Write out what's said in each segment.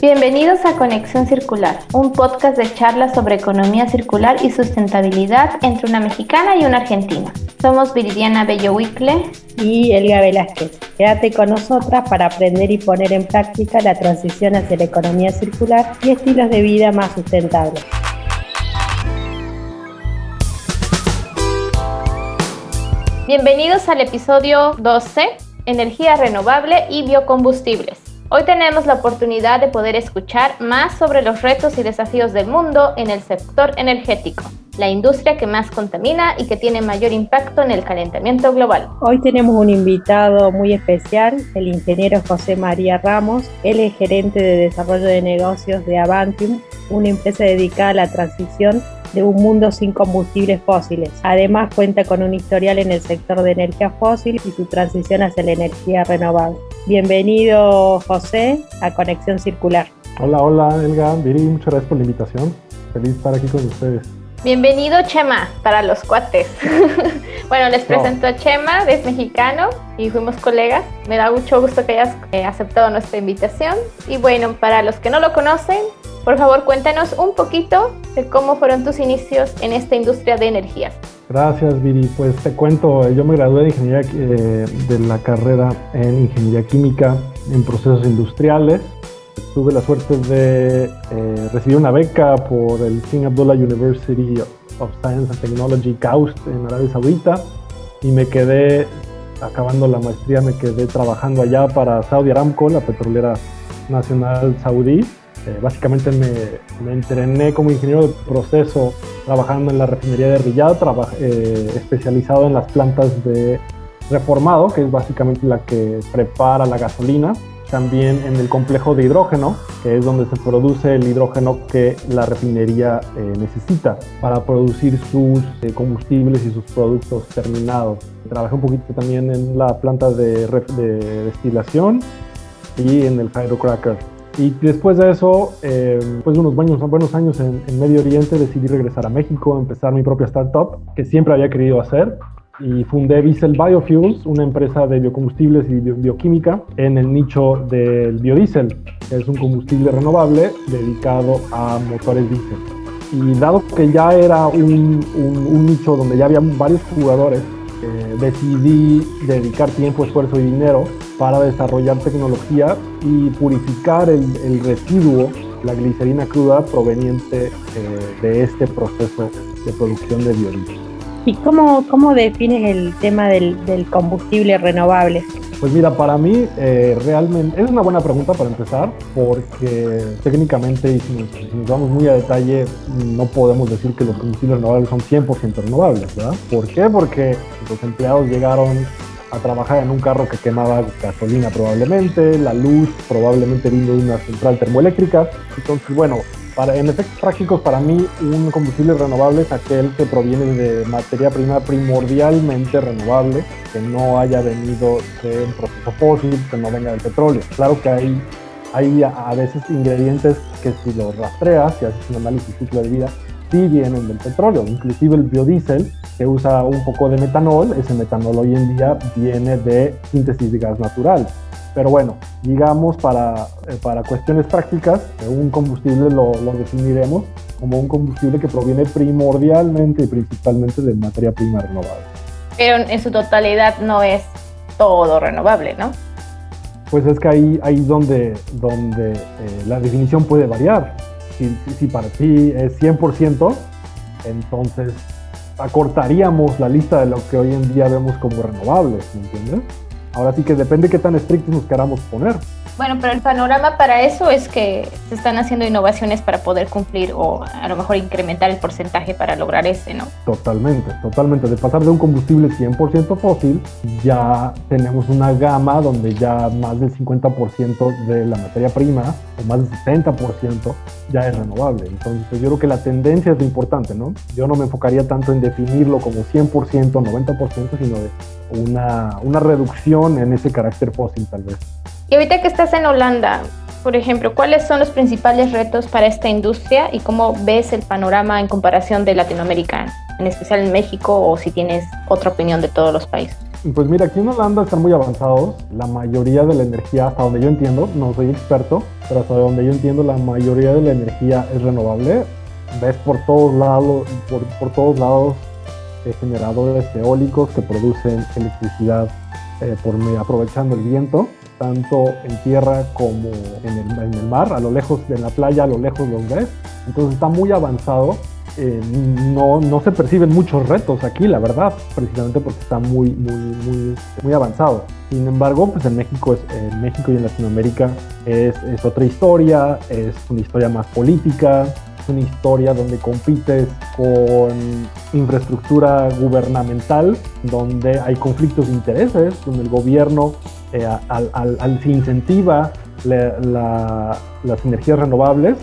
Bienvenidos a Conexión Circular, un podcast de charlas sobre economía circular y sustentabilidad entre una mexicana y una argentina. Somos Viridiana Bello y Elga Velázquez. Quédate con nosotras para aprender y poner en práctica la transición hacia la economía circular y estilos de vida más sustentables. Bienvenidos al episodio 12, Energía renovable y biocombustibles. Hoy tenemos la oportunidad de poder escuchar más sobre los retos y desafíos del mundo en el sector energético, la industria que más contamina y que tiene mayor impacto en el calentamiento global. Hoy tenemos un invitado muy especial, el ingeniero José María Ramos. Él es gerente de desarrollo de negocios de Avantium, una empresa dedicada a la transición de un mundo sin combustibles fósiles. Además cuenta con un historial en el sector de energía fósil y su transición hacia la energía renovable. Bienvenido José a Conexión Circular. Hola, hola Elga, Viri, muchas gracias por la invitación. Feliz de estar aquí con ustedes. Bienvenido Chema para los cuates. bueno, les presento a Chema, es mexicano y fuimos colegas. Me da mucho gusto que hayas eh, aceptado nuestra invitación. Y bueno, para los que no lo conocen, por favor cuéntanos un poquito de cómo fueron tus inicios en esta industria de energías. Gracias, Viri. Pues te cuento, yo me gradué de ingeniería eh, de la carrera en ingeniería química en procesos industriales. Tuve la suerte de eh, recibir una beca por el King Abdullah University of Science and Technology, KAUST, en Arabia Saudita, y me quedé, acabando la maestría, me quedé trabajando allá para Saudi Aramco, la petrolera nacional saudí, eh, básicamente me, entrené como ingeniero de proceso trabajando en la refinería de Riyadh, eh, especializado en las plantas de reformado, que es básicamente la que prepara la gasolina. También en el complejo de hidrógeno, que es donde se produce el hidrógeno que la refinería eh, necesita para producir sus combustibles y sus productos terminados. Trabajé un poquito también en la planta de, de destilación y en el hydrocracker y después de eso, eh, después de unos buenos, buenos años en, Medio Oriente, decidí regresar a México, empezar mi propia startup, que siempre había querido hacer. Y fundé Diesel Biofuels, una empresa de biocombustibles y bioquímica en el nicho del biodiesel, que es un combustible renovable dedicado a motores diésel. Y dado que ya era un, un nicho donde ya había varios jugadores, eh, decidí dedicar tiempo, esfuerzo y dinero para desarrollar tecnología y purificar el, residuo, la glicerina cruda proveniente eh, de este proceso de producción de biodiesel. ¿Y cómo, cómo defines el tema del, combustible renovable? Pues mira, para mí eh, realmente es una buena pregunta para empezar, porque técnicamente, y si nos, vamos muy a detalle, no podemos decir que los combustibles renovables son 100% renovables, ¿verdad? ¿Por qué? Porque los empleados llegaron a trabajar en un carro que quemaba gasolina probablemente, la luz probablemente vino de una central termoeléctrica. Entonces, bueno, en efectos prácticos, para mí, un combustible renovable es aquel que proviene de materia prima primordialmente renovable, que no haya venido de proceso fósil, que no venga del petróleo. Claro que hay, hay a veces ingredientes que si los rastreas y haces un análisis ciclo de vida, sí vienen del petróleo. Inclusive el biodiesel, que usa un poco de metanol, ese metanol hoy en día viene de síntesis de gas natural. Pero bueno, digamos para, eh, para cuestiones prácticas, un combustible lo, lo, definiremos como un combustible que proviene primordialmente y principalmente de materia prima renovable. Pero en su totalidad no es todo renovable, ¿no? Pues es que ahí, ahí donde, donde eh, la definición puede variar. Si, para ti es 100%, entonces acortaríamos la lista de lo que hoy en día vemos como renovables, ¿me entiendes? Ahora sí que depende qué tan estrictos nos queramos poner. Bueno, pero el panorama para eso es que se están haciendo innovaciones para poder cumplir o a lo mejor incrementar el porcentaje para lograr ese, ¿no? Totalmente, totalmente. De pasar de un combustible 100% fósil, ya tenemos una gama donde ya más del 50% de la materia prima, o más del 70%, ya es renovable. Entonces, yo creo que la tendencia es lo importante, ¿no? Yo no me enfocaría tanto en definirlo como 100%, 90%, sino de una, una reducción en ese carácter fósil, tal vez. Y ahorita que estás en Holanda, por ejemplo, ¿cuáles son los principales retos para esta industria y cómo ves el panorama en comparación de Latinoamérica, en especial en México o si tienes otra opinión de todos los países? Pues mira, aquí en Holanda están muy avanzados. La mayoría de la energía, hasta donde yo entiendo, no soy experto, pero hasta donde yo entiendo, la mayoría de la energía es renovable. Ves por todos lados, por, todos lados eh, generadores eólicos que producen electricidad eh, aprovechando el viento, tanto en tierra como en el, en el mar, a lo lejos de la playa, a lo lejos los ves. Entonces está muy avanzado eh, no, no, se perciben muchos retos aquí, la verdad, precisamente porque está muy, muy, muy, muy avanzado. Sin embargo, pues en México, es, en México y en Latinoamérica es, es, otra historia, es una historia más política, es una historia donde compites con infraestructura gubernamental, donde hay conflictos de intereses, donde el gobierno eh, al, al, se incentiva las energías renovables,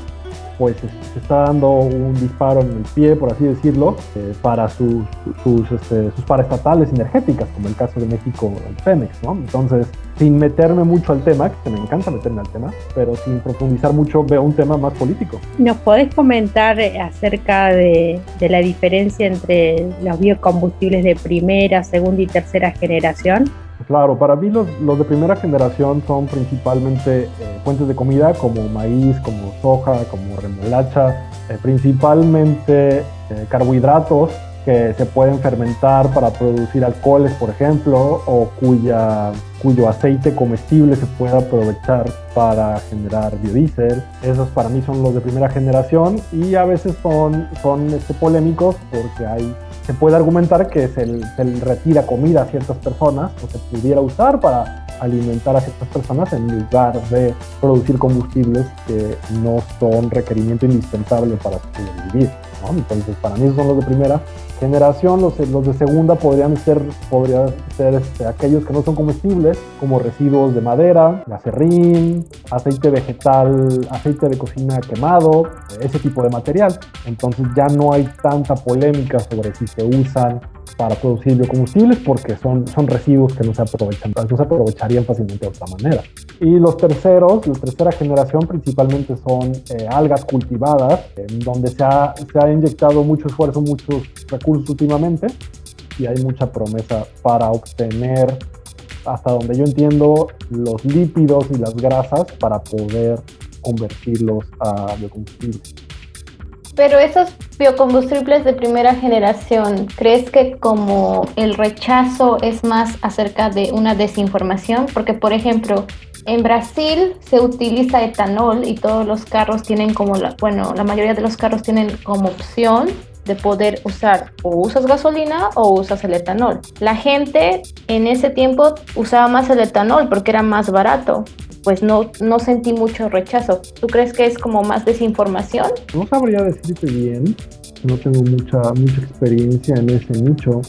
pues se está dando un disparo en el pie, por así decirlo, eh, para sus, sus, este, sus, paraestatales energéticas, como el caso de México, el Pemex, ¿no? Entonces, sin meterme mucho al tema, que me encanta meterme al tema, pero sin profundizar mucho, veo un tema más político. ¿Nos podés comentar eh, acerca de, de la diferencia entre los biocombustibles de primera, segunda y tercera generación? Claro, para mí los, de primera generación son principalmente eh, fuentes de comida como maíz, como soja, como remolacha, eh, principalmente eh, carbohidratos que se pueden fermentar para producir alcoholes, por ejemplo, o cuya, cuyo aceite comestible se puede aprovechar para generar biodiesel. Esos para mí son los de primera generación y a veces son, son este, polémicos porque hay se puede argumentar que se, retira comida a ciertas personas o se pudiera usar para alimentar a ciertas personas en lugar de producir combustibles que no son requerimiento indispensable para sobrevivir. Entonces, para mí son los de primera generación. Los, de segunda podrían ser, podrían ser este, aquellos que no son comestibles, como residuos de madera, acerrín, aceite vegetal, aceite de cocina quemado, ese tipo de material. Entonces ya no hay tanta polémica sobre si se usan para producir biocombustibles porque son, son residuos que no se aprovechan, no se aprovecharían fácilmente de otra manera. Y los terceros, la tercera generación principalmente son eh, algas cultivadas, en donde se ha, se ha inyectado mucho esfuerzo, muchos recursos últimamente y hay mucha promesa para obtener, hasta donde yo entiendo, los lípidos y las grasas para poder convertirlos a biocombustibles. Pero esos biocombustibles de primera generación, ¿crees que como el rechazo es más acerca de una desinformación? Porque, por ejemplo, en Brasil se utiliza etanol y todos los carros tienen como, la, bueno, la mayoría de los carros tienen como opción de poder usar o usas gasolina o usas el etanol. La gente en ese tiempo usaba más el etanol porque era más barato pues no, no sentí mucho rechazo. ¿Tú crees que es como más desinformación? No sabría decirte bien, no tengo mucha, mucha experiencia en ese nicho.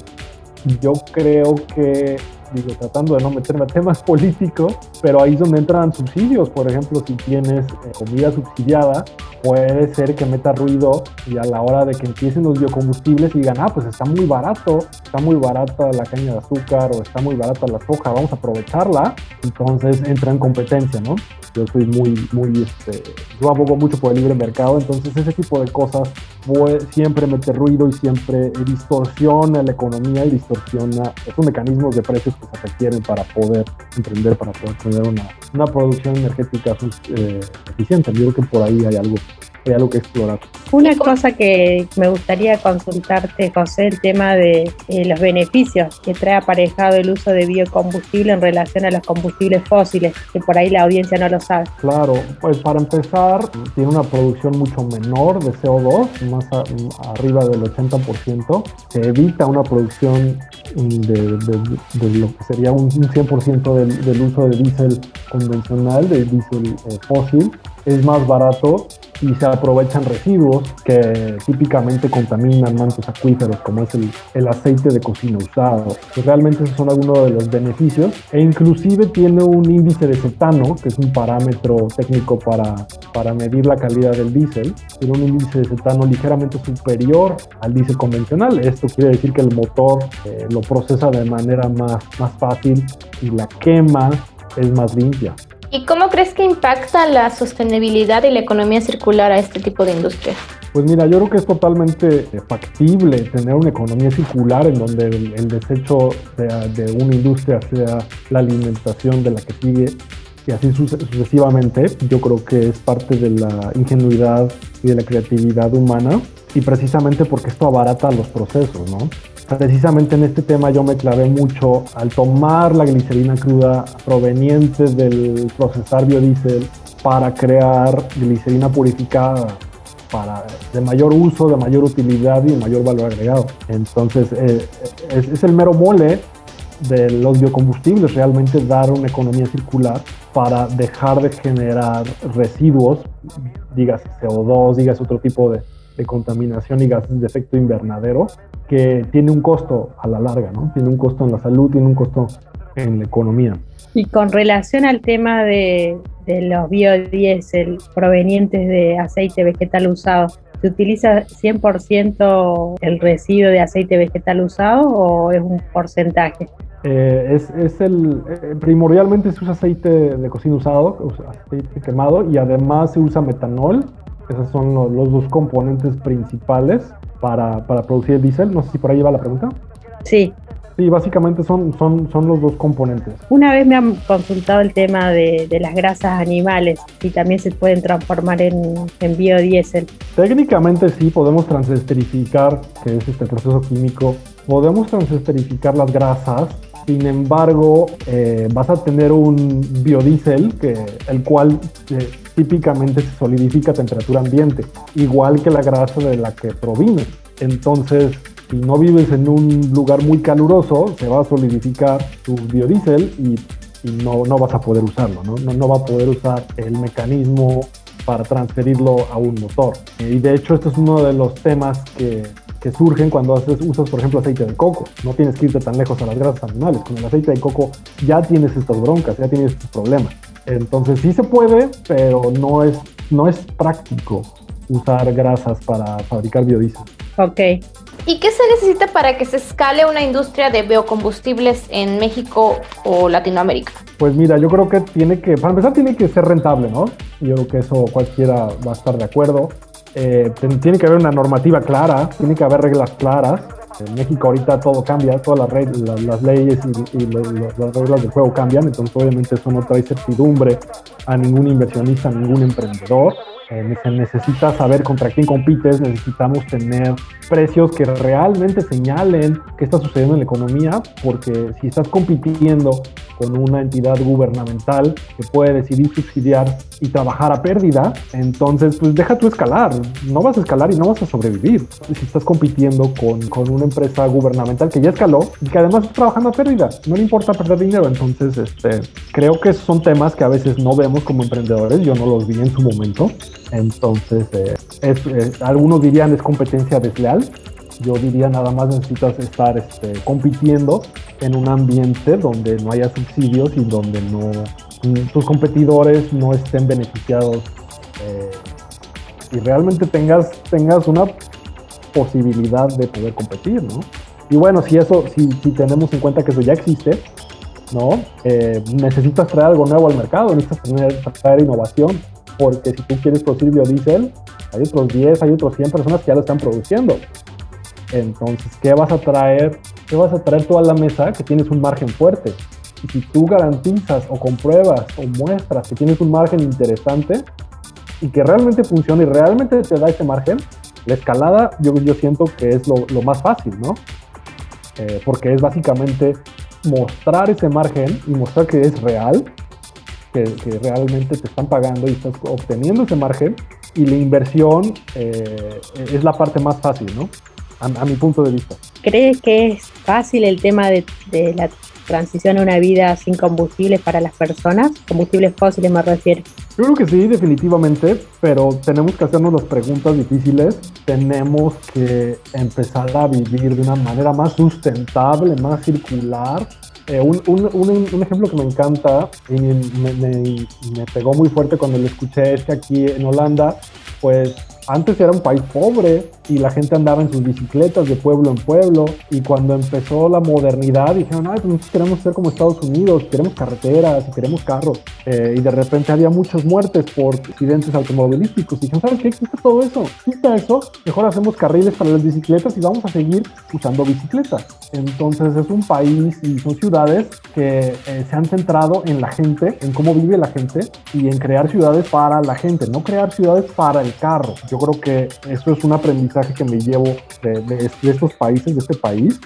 Yo creo que digo, tratando de no meterme a temas políticos, pero ahí es donde entran subsidios. Por ejemplo, si tienes eh, comida subsidiada, puede ser que meta ruido y a la hora de que empiecen los biocombustibles digan, ah, pues está muy barato, está muy barata la caña de azúcar o está muy barata la soja, vamos a aprovecharla. Entonces entra en competencia, ¿no? Yo soy muy, muy, este, yo abogo mucho por el libre mercado, entonces ese tipo de cosas siempre mete ruido y siempre distorsiona la economía y distorsiona esos mecanismos de precios que se requieren para poder emprender, para poder tener una, una producción energética eh, eficiente. Yo creo que por ahí hay algo hay algo que explorar. Una cosa que me gustaría consultarte, José, el tema de eh, los beneficios que trae aparejado el uso de biocombustible en relación a los combustibles fósiles, que por ahí la audiencia no lo sabe. Claro, pues para empezar, tiene una producción mucho menor de CO2, más arriba del 80%. Se evita una producción de, lo que sería un, 100% del, del, uso de diésel convencional, de diésel eh, fósil. Es más barato y se aprovechan residuos que típicamente contaminan mantos acuíferos, como es el, el aceite de cocina usado. Pues realmente esos son algunos de los beneficios e inclusive tiene un índice de cetano, que es un parámetro técnico para, para medir la calidad del diésel, tiene un índice de cetano ligeramente superior al diésel convencional. Esto quiere decir que el motor eh, lo procesa de manera más, más fácil y la quema es más limpia. ¿Y cómo crees que impacta la sostenibilidad y la economía circular a este tipo de industria? Pues mira, yo creo que es totalmente factible tener una economía circular en donde el, desecho de una industria sea la alimentación de la que sigue y así sucesivamente. Yo creo que es parte de la ingenuidad y de la creatividad humana y precisamente porque esto abarata los procesos, ¿no? Precisamente en este tema yo me clavé mucho al tomar la glicerina cruda proveniente del procesar biodiesel para crear glicerina purificada para de mayor uso, de mayor utilidad y de mayor valor agregado. Entonces, eh, es, el mero mole de los biocombustibles realmente dar una economía circular para dejar de generar residuos, digas CO2, digas otro tipo de, de contaminación y gases de efecto invernadero, que tiene un costo a la larga, ¿no? Tiene un costo en la salud, tiene un costo en la economía. Y con relación al tema de, de los biodiesel provenientes de aceite vegetal usado, ¿se utiliza 100% el residuo de aceite vegetal usado o es un porcentaje? Eh, es, es, el eh, primordialmente se usa aceite de cocina usado, aceite quemado y además se usa metanol. Esos son los, los dos componentes principales para, para, producir el diésel. No sé si por ahí va la pregunta. Sí. Sí, básicamente son, son, son los dos componentes. Una vez me han consultado el tema de, de las grasas animales y también se pueden transformar en, en, biodiesel. Técnicamente sí, podemos transesterificar, que es este proceso químico, podemos transesterificar las grasas, sin embargo eh, vas a tener un biodiesel, que, el cual eh, típicamente se solidifica a temperatura ambiente, igual que la grasa de la que proviene. Entonces, si no vives en un lugar muy caluroso, se va a solidificar tu biodiesel y, no, no, vas a poder usarlo, ¿no? ¿no? Va a poder usar el mecanismo para transferirlo a un motor. Y de hecho, esto es uno de los temas que, que surgen cuando haces, usas, por ejemplo, aceite de coco. No tienes que irte tan lejos a las grasas animales. Con el aceite de coco ya tienes estas broncas, ya tienes estos problemas. Entonces sí se puede, pero no es, no es práctico usar grasas para fabricar biodiesel. Ok. ¿Y qué se necesita para que se escale una industria de biocombustibles en México o Latinoamérica? Pues mira, yo creo que tiene que, para empezar, tiene que ser rentable, ¿no? Yo creo que eso cualquiera va a estar de acuerdo. Eh, tiene que haber una normativa clara, tiene que haber reglas claras. En México ahorita todo cambia, todas las, reglas, las leyes y, y las reglas del juego cambian, entonces obviamente eso no trae certidumbre a ningún inversionista, a ningún emprendedor. Eh, se necesita saber contra quién compites, necesitamos tener precios que realmente señalen qué está sucediendo en la economía, porque si estás compitiendo con una entidad gubernamental que puede decidir subsidiar y trabajar a pérdida, entonces pues deja tu escalar, no vas a escalar y no vas a sobrevivir. Si estás compitiendo con, con una empresa gubernamental que ya escaló y que además está trabajando a pérdida, no le importa perder dinero, entonces este, creo que son temas que a veces no vemos como emprendedores, yo no los vi en su momento, entonces eh, eh, algunos dirían es competencia desleal, yo diría nada más necesitas estar este, compitiendo en un ambiente donde no haya subsidios y donde no tus competidores no estén beneficiados eh, y realmente tengas, tengas una posibilidad de poder competir, ¿no? Y bueno, si eso, si, si tenemos en cuenta que eso ya existe, ¿no? Eh, necesitas traer algo nuevo al mercado, necesitas tener, traer innovación, porque si tú quieres producir biodiesel, hay otros 10, hay otros 100 personas que ya lo están produciendo. Entonces, ¿qué vas a traer? ¿Qué vas a traer tú a la mesa que tienes un margen fuerte? Y si tú garantizas o compruebas o muestras que tienes un margen interesante y que realmente funciona y realmente te da ese margen, la escalada yo, yo siento que es lo, más fácil, ¿no? Eh, porque es básicamente mostrar ese margen y mostrar que es real, que, que, realmente te están pagando y estás obteniendo ese margen y la inversión eh, es la parte más fácil, ¿no? A, a, mi punto de vista. ¿Crees que es fácil el tema de, de, la transición a una vida sin combustibles para las personas? Combustibles fósiles me refiero. Yo creo que sí, definitivamente, pero tenemos que hacernos las preguntas difíciles. Tenemos que empezar a vivir de una manera más sustentable, más circular. Eh, un, un, un, un, ejemplo que me encanta y me, me, me, pegó muy fuerte cuando lo escuché es que aquí en Holanda, pues Antes era un país pobre y la gente andaba en sus bicicletas de pueblo en pueblo y cuando empezó la modernidad dijeron, ay, pues nosotros queremos ser como Estados Unidos, queremos carreteras y queremos carros. Eh, y de repente había muchas muertes por accidentes automovilísticos. Y dijeron, ¿sabes qué? Existe todo eso. Existe eso. Mejor hacemos carriles para las bicicletas y vamos a seguir usando bicicletas. Entonces es un país y son ciudades que eh, se han centrado en la gente, en cómo vive la gente y en crear ciudades para la gente, no crear ciudades para el carro. Yo creo que eso es un aprendizaje que me llevo de, estos países, de este país.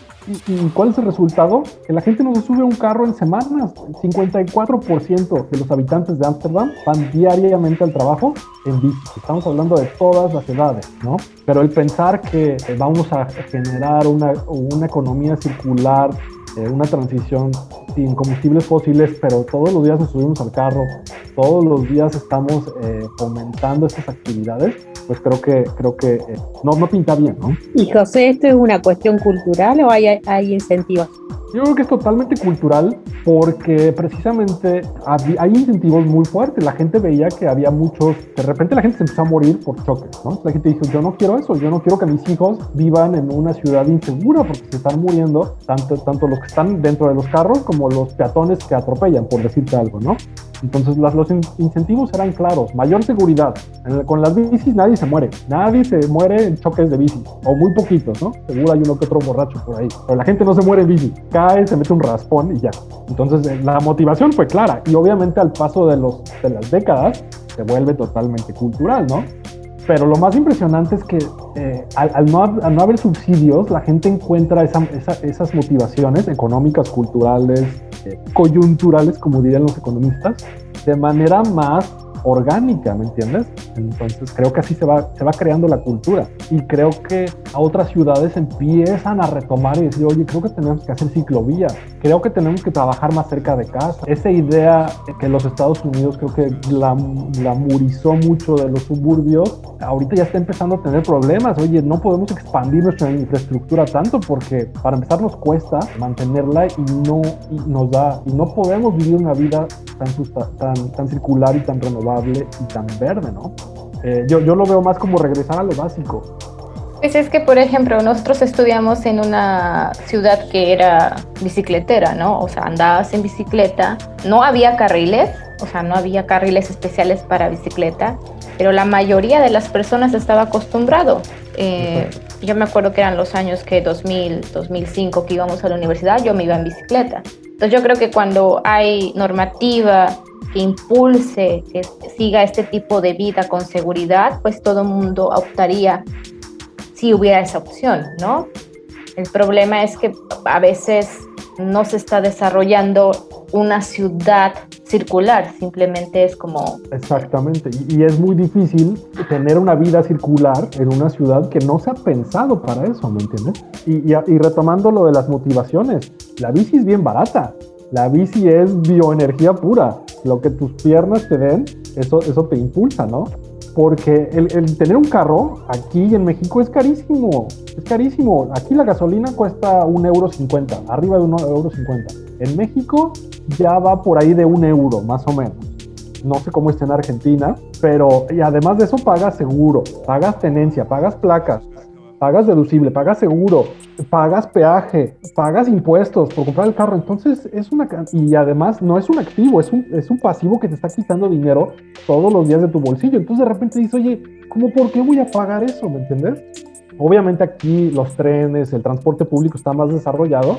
¿Y, cuál es el resultado? Que la gente no se sube a un carro en semanas. El 54% de los habitantes de Ámsterdam van diariamente al trabajo en bici. Estamos hablando de todas las edades, ¿no? Pero el pensar que vamos a generar una, una economía circular eh, una transición sin combustibles fósiles, pero todos los días nos subimos al carro, todos los días estamos eh, fomentando estas actividades, pues creo que, creo que eh, no, no pinta bien, ¿no? Y José, ¿esto es una cuestión cultural o hay, hay incentivos? Yo creo que es totalmente cultural porque precisamente hay incentivos muy fuertes. La gente veía que había muchos, de repente la gente se empezó a morir por choques, ¿no? La gente dijo, yo no quiero eso, yo no quiero que mis hijos vivan en una ciudad insegura porque se están muriendo tanto, tanto los que están dentro de los carros como los peatones que atropellan, por decirte algo, ¿no? Entonces las, los incentivos eran claros, mayor seguridad. con las bicis nadie se muere, nadie se muere en choques de bici, o muy poquitos, ¿no? Seguro hay uno que otro borracho por ahí, pero la gente no se muere en bici, cae, se mete un raspón y ya. Entonces eh, la motivación fue clara y obviamente al paso de, los, de las décadas se vuelve totalmente cultural, ¿no? Pero lo más impresionante es que eh, al, no, haber subsidios, la gente encuentra esas motivaciones económicas, culturales, eh, coyunturales, como dirían los economistas, de manera más orgánica, ¿me entiendes? Entonces creo que así se va, se va creando la cultura y creo que a otras ciudades empiezan a retomar y decir, oye, creo que tenemos que hacer ciclovías, creo que tenemos que trabajar más cerca de casa. Esa idea que los Estados Unidos creo que la, la murizó mucho de los suburbios, ahorita ya está empezando a tener problemas. Oye, no podemos expandir nuestra infraestructura tanto porque para empezar nos cuesta mantenerla y no nos da, y no podemos vivir una vida tan, tan, tan circular y tan y tan verde, ¿no? Eh, yo, yo lo veo más como regresar a lo básico. Pues es que, por ejemplo, nosotros estudiamos en una ciudad que era bicicletera, ¿no? O sea, andabas en bicicleta, no había carriles, o sea, no había carriles especiales para bicicleta, pero la mayoría de las personas estaba acostumbrado. Eh, yo me acuerdo que eran los años que 2000, 2005 que íbamos a la universidad, yo me iba en bicicleta. Entonces yo creo que cuando hay normativa que impulse, que siga este tipo de vida con seguridad, pues todo el mundo optaría si hubiera esa opción, ¿no? El problema es que a veces no se está desarrollando una ciudad circular, simplemente es como... Exactamente, y, es muy difícil tener una vida circular en una ciudad que no se ha pensado para eso, ¿me entiendes? Y, y retomando lo de las motivaciones, la bici es bien barata, la bici es bioenergía pura. Lo que tus piernas te den, eso, eso te impulsa, ¿no? Porque el, tener un carro aquí en México es carísimo. Es carísimo. Aquí la gasolina cuesta un euro cincuenta, arriba de un euro cincuenta. En México ya va por ahí de un euro, más o menos. No sé cómo está en Argentina, pero y además de eso pagas seguro, pagas tenencia, pagas placas, pagas deducible, pagas seguro, pagas peaje, pagas impuestos por comprar el carro. Entonces es una y además no es un activo, es un, es un pasivo que te está quitando dinero todos los días de tu bolsillo. Entonces de repente dices, oye, ¿cómo por qué voy a pagar eso? ¿Me entiendes? Obviamente aquí los trenes, el transporte público está más desarrollado,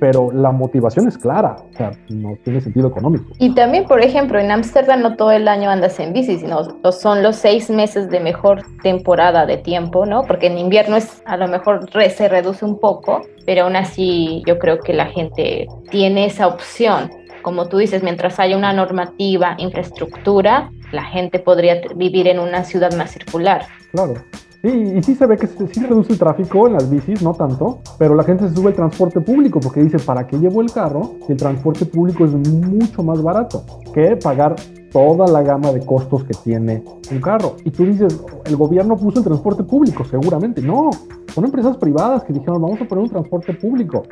pero la motivación es clara, o sea, no tiene sentido económico. Y también, por ejemplo, en Ámsterdam no todo el año andas en bici, sino son los seis meses de mejor temporada de tiempo, ¿no? Porque en invierno es a lo mejor se reduce un poco, pero aún así yo creo que la gente tiene esa opción. Como tú dices, mientras haya una normativa, infraestructura, la gente podría vivir en una ciudad más circular. Claro. Sí, y sí se ve que sí reduce el tráfico en las bicis, no tanto, pero la gente se sube al transporte público porque dice, ¿para qué llevo el carro si el transporte público es mucho más barato que pagar toda la gama de costos que tiene un carro? Y tú dices, el gobierno puso el transporte público, seguramente. No, son empresas privadas que dijeron, vamos a poner un transporte público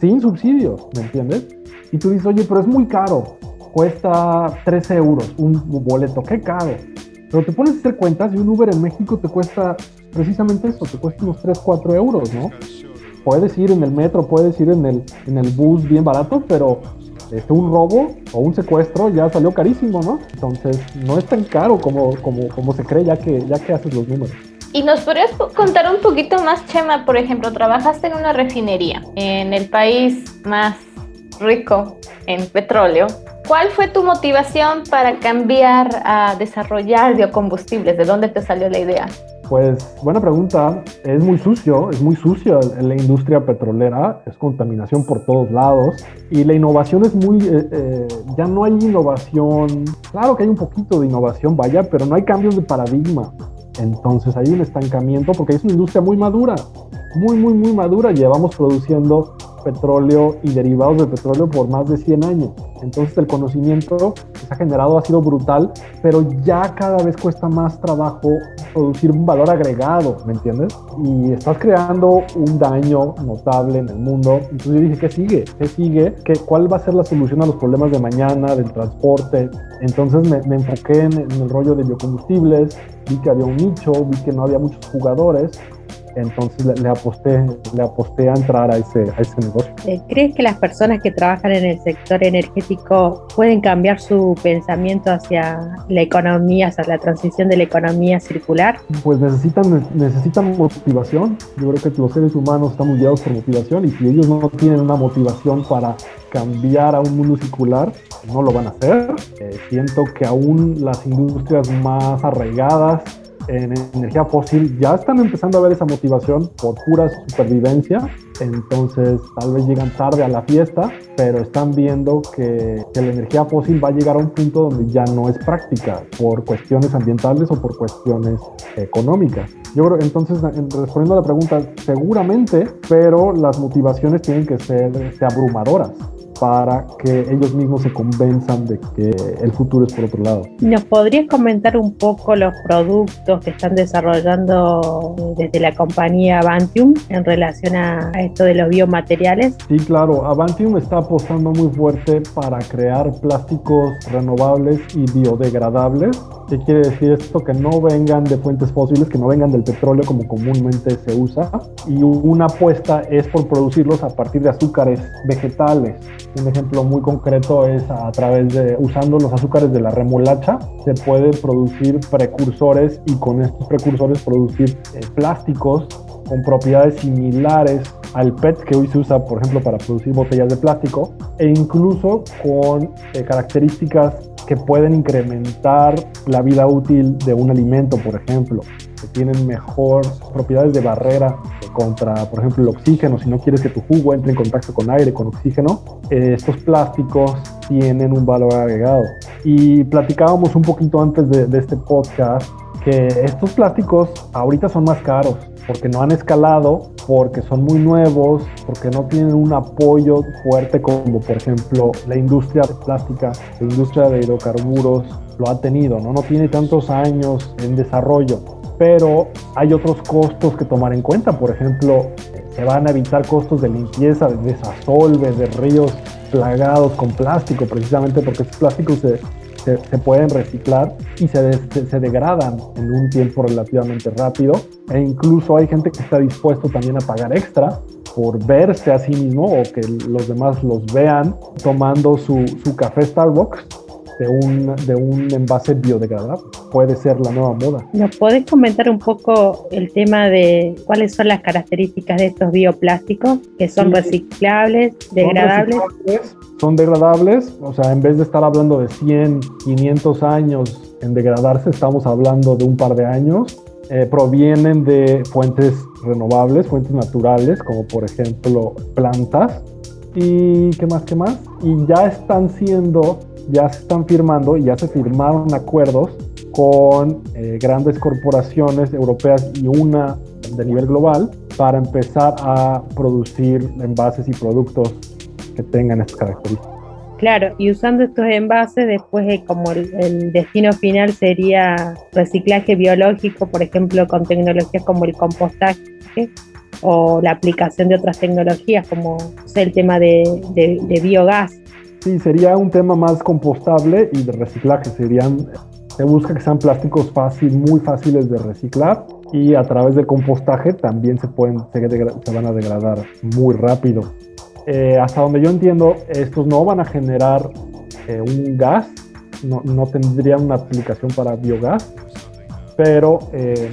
sin subsidios, ¿me entiendes? Y tú dices, oye, pero es muy caro, cuesta 13 euros un boleto, qué caro Pero te pones a hacer cuentas y un Uber en México te cuesta precisamente eso, te cuesta unos 3, 4 euros, ¿no? Puedes ir en el metro, puedes ir en el, en el bus bien barato, pero este, un robo o un secuestro ya salió carísimo, ¿no? Entonces no es tan caro como, como, como se cree ya que, ya que haces los números. ¿Y nos podrías contar un poquito más, Chema? Por ejemplo, trabajaste en una refinería en el país más rico en petróleo. ¿Cuál fue tu motivación para cambiar a desarrollar biocombustibles? ¿De dónde te salió la idea? Pues buena pregunta. Es muy sucio, es muy sucio la industria petrolera, es contaminación por todos lados y la innovación es muy, eh, eh, ya no hay innovación, claro que hay un poquito de innovación, vaya, pero no hay cambios de paradigma. Entonces hay un estancamiento porque es una industria muy madura, muy, muy, muy madura. Llevamos produciendo petróleo y derivados de petróleo por más de 100 años. Entonces el conocimiento que se ha generado ha sido brutal, pero ya cada vez cuesta más trabajo producir un valor agregado, ¿me entiendes? Y estás creando un daño notable en el mundo. Entonces yo dije, ¿qué sigue? ¿Qué sigue? ¿Qué, ¿Cuál va a ser la solución a los problemas de mañana, del transporte? Entonces me, me en el rollo de biocombustibles, vi que había un nicho, vi que no había muchos jugadores entonces le, aposté, le aposté a entrar a ese, a ese negocio. Eh, ¿Crees que las personas que trabajan en el sector energético pueden cambiar su pensamiento hacia la economía, hacia la transición de la economía circular? Pues necesitan, necesitan motivación. Yo creo que los seres humanos estamos guiados por motivación y si ellos no tienen una motivación para cambiar a un mundo circular, no lo van a hacer. Eh, siento que aún las industrias más arraigadas en energía fósil ya están empezando a ver esa motivación por pura supervivencia, entonces tal vez llegan tarde a la fiesta, pero están viendo que, que, la energía fósil va a llegar a un punto donde ya no es práctica por cuestiones ambientales o por cuestiones económicas. Yo creo, entonces, respondiendo a la pregunta, seguramente, pero las motivaciones tienen que ser abrumadoras para que ellos mismos se convenzan de que el futuro es por otro lado. ¿Nos podrías comentar un poco los productos que están desarrollando desde la compañía Avantium en relación a esto de los biomateriales? Sí, claro. Avantium está apostando muy fuerte para crear plásticos renovables y biodegradables. ¿Qué quiere decir esto? Que no vengan de fuentes fósiles, que no vengan del petróleo como comúnmente se usa. Y una apuesta es por producirlos a partir de azúcares vegetales. Un ejemplo muy concreto es a través de, usando los azúcares de la remolacha, se pueden producir precursores y con estos precursores producir eh, plásticos con propiedades similares al PET que hoy se usa, por ejemplo, para producir botellas de plástico, e incluso con eh, características que pueden incrementar la vida útil de un alimento, por ejemplo, que tienen mejor propiedades de barrera contra, por ejemplo, el oxígeno. Si no quieres que tu jugo entre en contacto con aire, con oxígeno, eh, estos plásticos tienen un valor agregado. Y platicábamos un poquito antes de, de este podcast que estos plásticos ahorita son más caros porque no han escalado, porque son muy nuevos, porque no tienen un apoyo fuerte como por ejemplo la industria plástica, la industria de hidrocarburos lo ha tenido, ¿no? No tiene tantos años en desarrollo, pero hay otros costos que tomar en cuenta, por ejemplo, se van a evitar costos de limpieza, de desasolve, de ríos plagados con plástico, precisamente porque estos plásticos se, se, pueden reciclar y se, se, degradan en un tiempo relativamente rápido. E incluso hay gente que está dispuesto también a pagar extra por verse a sí mismo o que los demás los vean tomando su, su café Starbucks de un, de un envase biodegradable. Puede ser la nueva moda. ¿Nos podés comentar un poco el tema de cuáles son las características de estos bioplásticos que son reciclables, degradables? Son, degradables, o sea, en vez de estar hablando de 100, 500 años en degradarse, estamos hablando de un par de años. Eh, provienen de fuentes renovables, fuentes naturales, como por ejemplo plantas. ¿Y qué más? ¿Qué más? Y ya están siendo ya se están firmando y ya se firmaron acuerdos con eh, grandes corporaciones europeas y una de nivel global para empezar a producir envases y productos que tengan estas características. Claro, y usando estos envases, después eh, como el, destino final sería reciclaje biológico, por ejemplo, con tecnologías como el compostaje o la aplicación de otras tecnologías como el tema de, de biogás Sí, sería un tema más compostable y de reciclaje. Serían Se busca que sean plásticos fácil, muy fáciles de reciclar y a través del compostaje también se, pueden, se, van a degradar muy rápido. Eh, hasta donde yo entiendo, estos no van a generar eh, un gas, no, no, tendrían una aplicación para biogás, pero eh,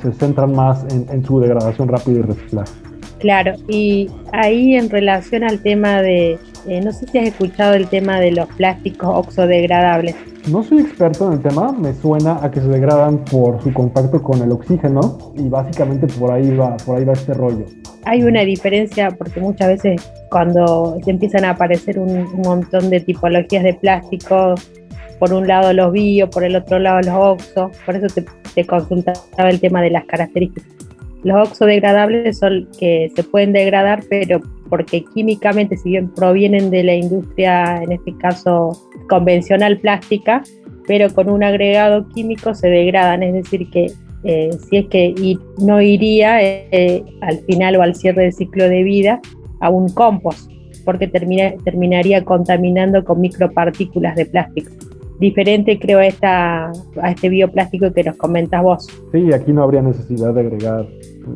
se, centran más en, en, su degradación rápida y reciclaje. Claro, y ahí en relación al tema de, eh, no sé si has escuchado el tema de los plásticos oxodegradables. No soy experto en el tema, me suena a que se degradan por su contacto con el oxígeno y básicamente por ahí va, por ahí va este rollo. Hay una diferencia porque muchas veces cuando se empiezan a aparecer un, montón de tipologías de plástico, por un lado los bio, por el otro lado los oxo, por eso te, te consultaba el tema de las características. Los oxodegradables son que se pueden degradar, pero porque químicamente, si bien provienen de la industria, en este caso convencional plástica, pero con un agregado químico se degradan, es decir, que eh, si es que no iría eh, al final o al cierre del ciclo de vida a un compost, porque terminaría contaminando con micropartículas de plástico. Diferente creo a, esta, a este bioplástico que nos comentas vos. Sí, aquí no habría necesidad de agregar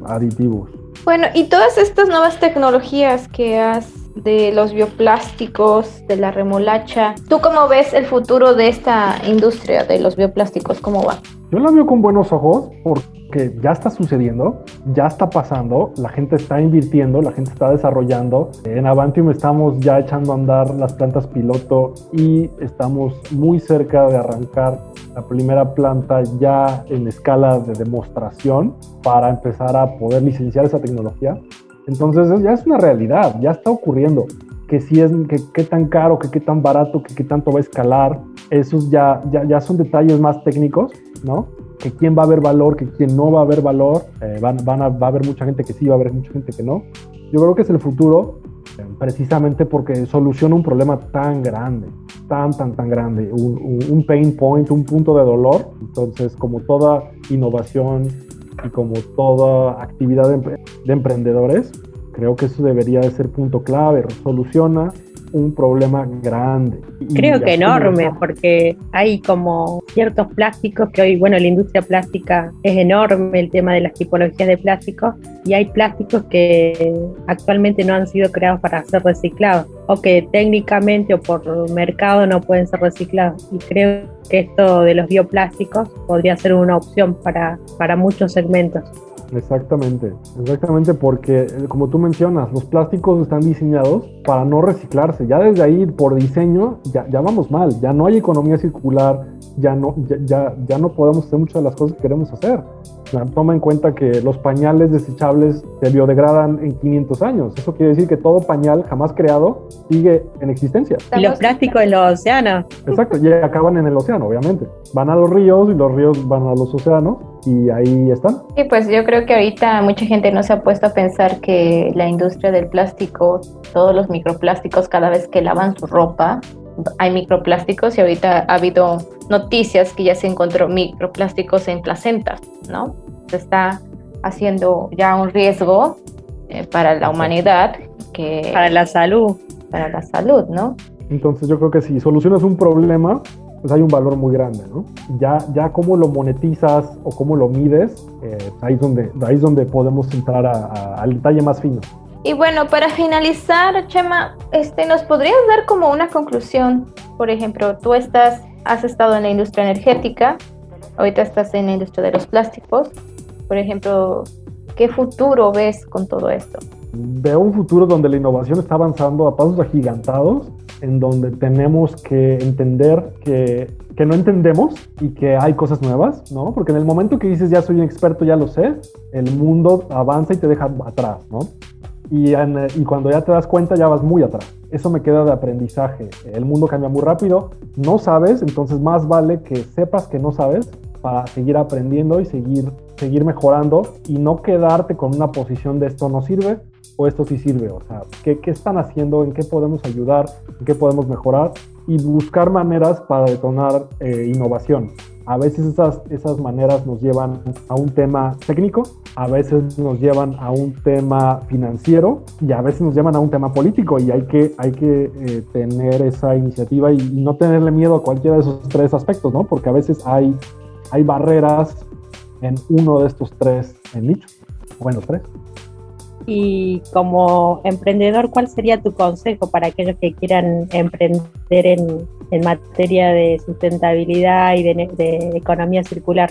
aditivos. Bueno, y todas estas nuevas tecnologías que has de los bioplásticos, de la remolacha, ¿tú cómo ves el futuro de esta industria de los bioplásticos? ¿Cómo va? Yo la veo con buenos ojos porque ya está sucediendo, ya está pasando, la gente está invirtiendo, la gente está desarrollando. En Avantium estamos ya echando a andar las plantas piloto y estamos muy cerca de arrancar la primera planta ya en escala de demostración para empezar a poder licenciar esa tecnología. Entonces ya es una realidad, ya está ocurriendo. Que si es, que qué tan caro, que qué tan barato, que qué tanto va a escalar, esos ya, ya, ya son detalles más técnicos, ¿no? Que quién va a haber valor, que quién no va a haber valor, eh, van, van a, va a haber mucha gente que sí, va a haber mucha gente que no. Yo creo que es el futuro, precisamente porque soluciona un problema tan grande, tan, tan, tan grande, un, un, pain point, un punto de dolor. Entonces, como toda innovación y como toda actividad de, de emprendedores, creo que eso debería de ser punto clave, soluciona un problema grande. Creo que enorme, porque hay como ciertos plásticos que hoy, bueno, la industria plástica es enorme, el tema de las tipologías de plásticos, y hay plásticos que actualmente no han sido creados para ser reciclados, o que técnicamente o por mercado no pueden ser reciclados. Y creo que esto de los bioplásticos podría ser una opción para, para muchos segmentos. Exactamente, exactamente porque eh, como tú mencionas, los plásticos están diseñados para no reciclarse. Ya desde ahí, por diseño, ya, ya vamos mal, ya no hay economía circular, ya no, ya, ya, no podemos hacer muchas de las cosas que queremos hacer. Toma en cuenta que los pañales desechables se biodegradan en 500 años. Eso quiere decir que todo pañal jamás creado sigue en existencia. Y los plásticos en los océanos. Exacto, y acaban en el océano, obviamente. Van a los ríos y los ríos van a los océanos y ahí están. Sí, pues yo creo que ahorita mucha gente no se ha puesto a pensar que la industria del plástico, todos los microplásticos, cada vez que lavan su ropa, hay microplásticos y ahorita ha habido noticias que ya se encontró microplásticos en placentas, ¿no? Se está haciendo ya un riesgo eh, para la humanidad que... Para la salud. Para la salud, ¿no? Entonces yo creo que si solucionas un problema, pues hay un valor muy grande, ¿no? Ya, ya cómo lo monetizas o cómo lo mides, eh, ahí, es donde, ahí es donde podemos entrar al detalle más fino. Y bueno, para finalizar, Chema, este, ¿nos podrías dar como una conclusión? Por ejemplo, tú estás, has estado en la industria energética, ahorita estás en la industria de los plásticos. Por ejemplo, ¿qué futuro ves con todo esto? Veo un futuro donde la innovación está avanzando a pasos agigantados, en donde tenemos que entender que, que no entendemos y que hay cosas nuevas, ¿no? Porque en el momento que dices ya soy un experto, ya lo sé, el mundo avanza y te deja atrás, ¿no? y, y, cuando ya te das cuenta ya vas muy atrás. Eso me queda de aprendizaje. El mundo cambia muy rápido, no sabes, entonces más vale que sepas que no sabes para seguir aprendiendo y seguir, seguir mejorando y no quedarte con una posición de esto no sirve o esto sí sirve. O sea, ¿qué, qué están haciendo? ¿En qué podemos ayudar? ¿En qué podemos mejorar? Y buscar maneras para detonar eh, innovación a veces esas, esas maneras nos llevan a un tema técnico, a veces nos llevan a un tema financiero y a veces nos llevan a un tema político y hay que, hay que eh, tener esa iniciativa y, no tenerle miedo a cualquiera de esos tres aspectos, ¿no? Porque a veces hay, hay barreras en uno de estos tres nichos, bueno, tres. Y como emprendedor, ¿cuál sería tu consejo para aquellos que quieran emprender en, en materia de sustentabilidad y de, economía circular?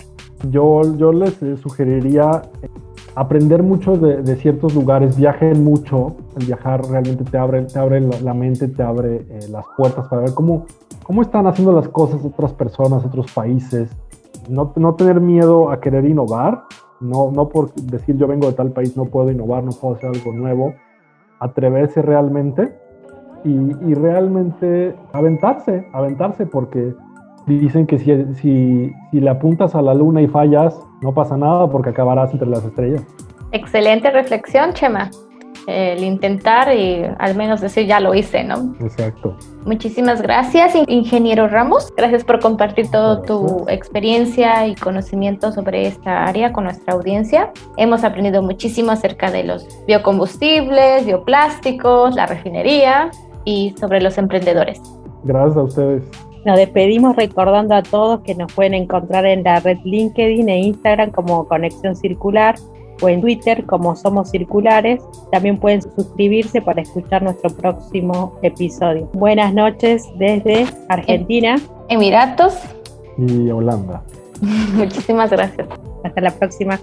Yo, yo les sugeriría aprender mucho de, ciertos lugares, viajen mucho, el viajar realmente te abre, te abre la, mente, te abre eh, las puertas para ver cómo, cómo están haciendo las cosas otras personas, otros países, no, no tener miedo a querer innovar, no, no por decir yo vengo de tal país, no puedo innovar, no puedo hacer algo nuevo, atreverse realmente y, realmente aventarse, aventarse porque dicen que si, si, si le apuntas a la luna y fallas, no pasa nada porque acabarás entre las estrellas. Excelente reflexión, Chema el intentar y al menos decir ya lo hice, ¿no? Exacto. Muchísimas gracias, ingeniero Ramos. Gracias por compartir toda tu experiencia y conocimiento sobre esta área con nuestra audiencia. Hemos aprendido muchísimo acerca de los biocombustibles, bioplásticos, la refinería y sobre los emprendedores. Gracias a ustedes. Nos despedimos recordando a todos que nos pueden encontrar en la red LinkedIn e Instagram como Conexión Circular o en Twitter como Somos Circulares. También pueden suscribirse para escuchar nuestro próximo episodio. Buenas noches desde Argentina, Emiratos y Holanda. Muchísimas gracias. Hasta la próxima.